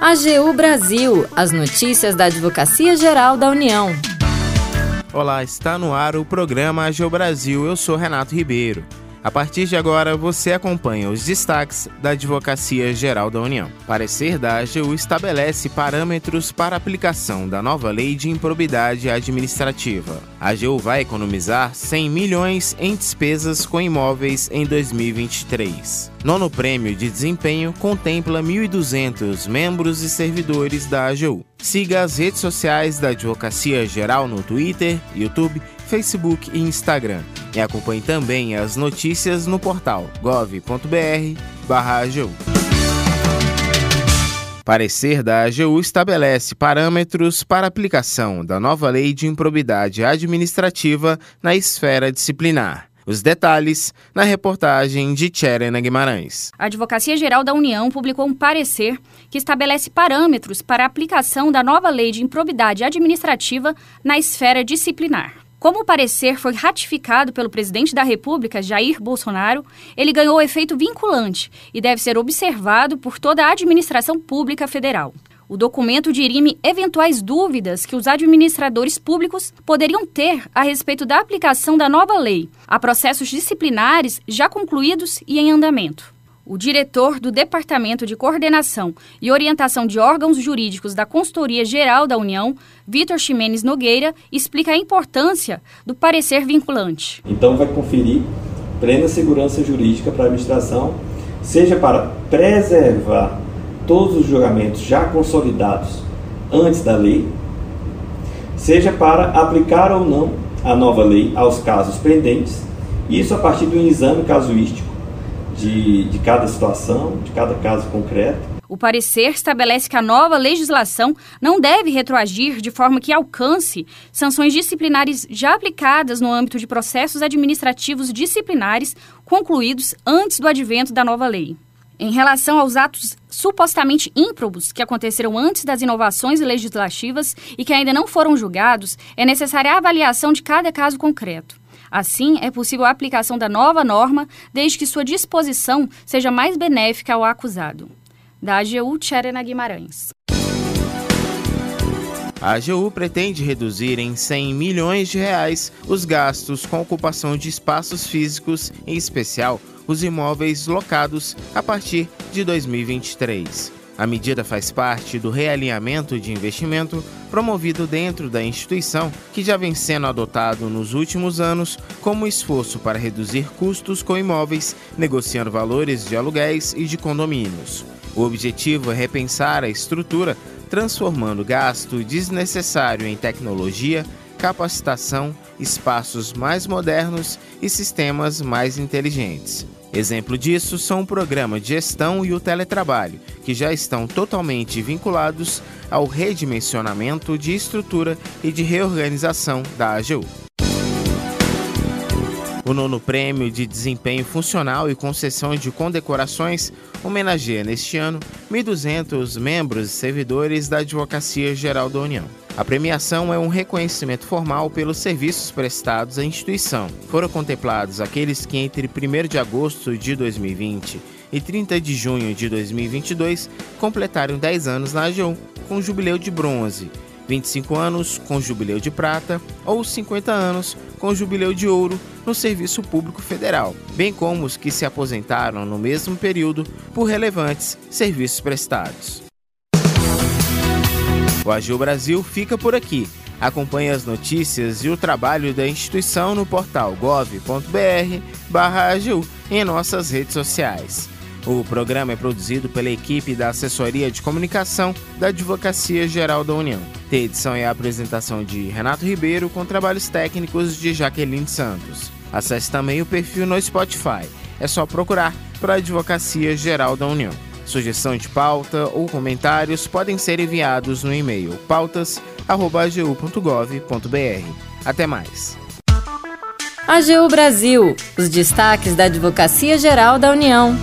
AGU Brasil, as notícias da Advocacia Geral da União. Olá, está no ar o programa AGU Brasil. Eu sou Renato Ribeiro. A partir de agora, você acompanha os destaques da Advocacia Geral da União. Parecer da AGU estabelece parâmetros para aplicação da nova Lei de Improbidade Administrativa. A AGU vai economizar 100 milhões em despesas com imóveis em 2023. Nono prêmio de desempenho contempla 1.200 membros e servidores da AGU. Siga as redes sociais da Advocacia Geral no Twitter, YouTube, Facebook e Instagram. E acompanhe também as notícias no portal gov.br/agu. Parecer da AGU estabelece parâmetros para aplicação da nova Lei de Improbidade Administrativa na esfera disciplinar. Os detalhes na reportagem de Tcherena Guimarães. A Advocacia Geral da União publicou um parecer que estabelece parâmetros para a aplicação da nova Lei de Improbidade Administrativa na esfera disciplinar. Como o parecer foi ratificado pelo presidente da República, Jair Bolsonaro, ele ganhou efeito vinculante e deve ser observado por toda a administração pública federal. O documento dirime eventuais dúvidas que os administradores públicos poderiam ter a respeito da aplicação da nova lei a processos disciplinares já concluídos e em andamento. O diretor do Departamento de Coordenação e Orientação de Órgãos Jurídicos da Consultoria Geral da União, Vitor Ximenes Nogueira, explica a importância do parecer vinculante. Então, vai conferir plena segurança jurídica para a administração, seja para preservar todos os julgamentos já consolidados antes da lei, seja para aplicar ou não a nova lei aos casos pendentes, isso a partir do exame casuístico de, de cada situação, de cada caso concreto. O parecer estabelece que a nova legislação não deve retroagir de forma que alcance sanções disciplinares já aplicadas no âmbito de processos administrativos disciplinares concluídos antes do advento da nova lei. Em relação aos atos supostamente ímprobos que aconteceram antes das inovações legislativas e que ainda não foram julgados, é necessária a avaliação de cada caso concreto. Assim, é possível a aplicação da nova norma desde que sua disposição seja mais benéfica ao acusado. Da AGU Tcherena Guimarães. A AGU pretende reduzir em 100 milhões de reais os gastos com ocupação de espaços físicos, em especial os imóveis locados, a partir de 2023. A medida faz parte do realinhamento de investimento promovido dentro da instituição, que já vem sendo adotado nos últimos anos como esforço para reduzir custos com imóveis, negociando valores de aluguéis e de condomínios. O objetivo é repensar a estrutura, transformando gasto desnecessário em tecnologia, capacitação, espaços mais modernos e sistemas mais inteligentes. Exemplo disso são o programa de gestão e o teletrabalho, que já estão totalmente vinculados ao redimensionamento de estrutura e de reorganização da AGU. O nono prêmio de desempenho funcional e concessão de condecorações homenageia neste ano 1.200 membros e servidores da Advocacia Geral da União. A premiação é um reconhecimento formal pelos serviços prestados à instituição. Foram contemplados aqueles que entre 1 de agosto de 2020 e 30 de junho de 2022 completaram 10 anos na AGU, com jubileu de bronze, 25 anos com jubileu de prata ou 50 anos com jubileu de ouro no Serviço Público Federal, bem como os que se aposentaram no mesmo período por relevantes serviços prestados. O Agil Brasil fica por aqui. Acompanhe as notícias e o trabalho da instituição no portal gov.br/agil e em nossas redes sociais. O programa é produzido pela equipe da Assessoria de Comunicação da Advocacia Geral da União. Tem edição e apresentação de Renato Ribeiro com trabalhos técnicos de Jaqueline Santos. Acesse também o perfil no Spotify. É só procurar para a Advocacia Geral da União. Sugestão de pauta ou comentários podem ser enviados no e-mail pautas.agu.gov.br. Até mais. AGU Brasil, os destaques da Advocacia Geral da União.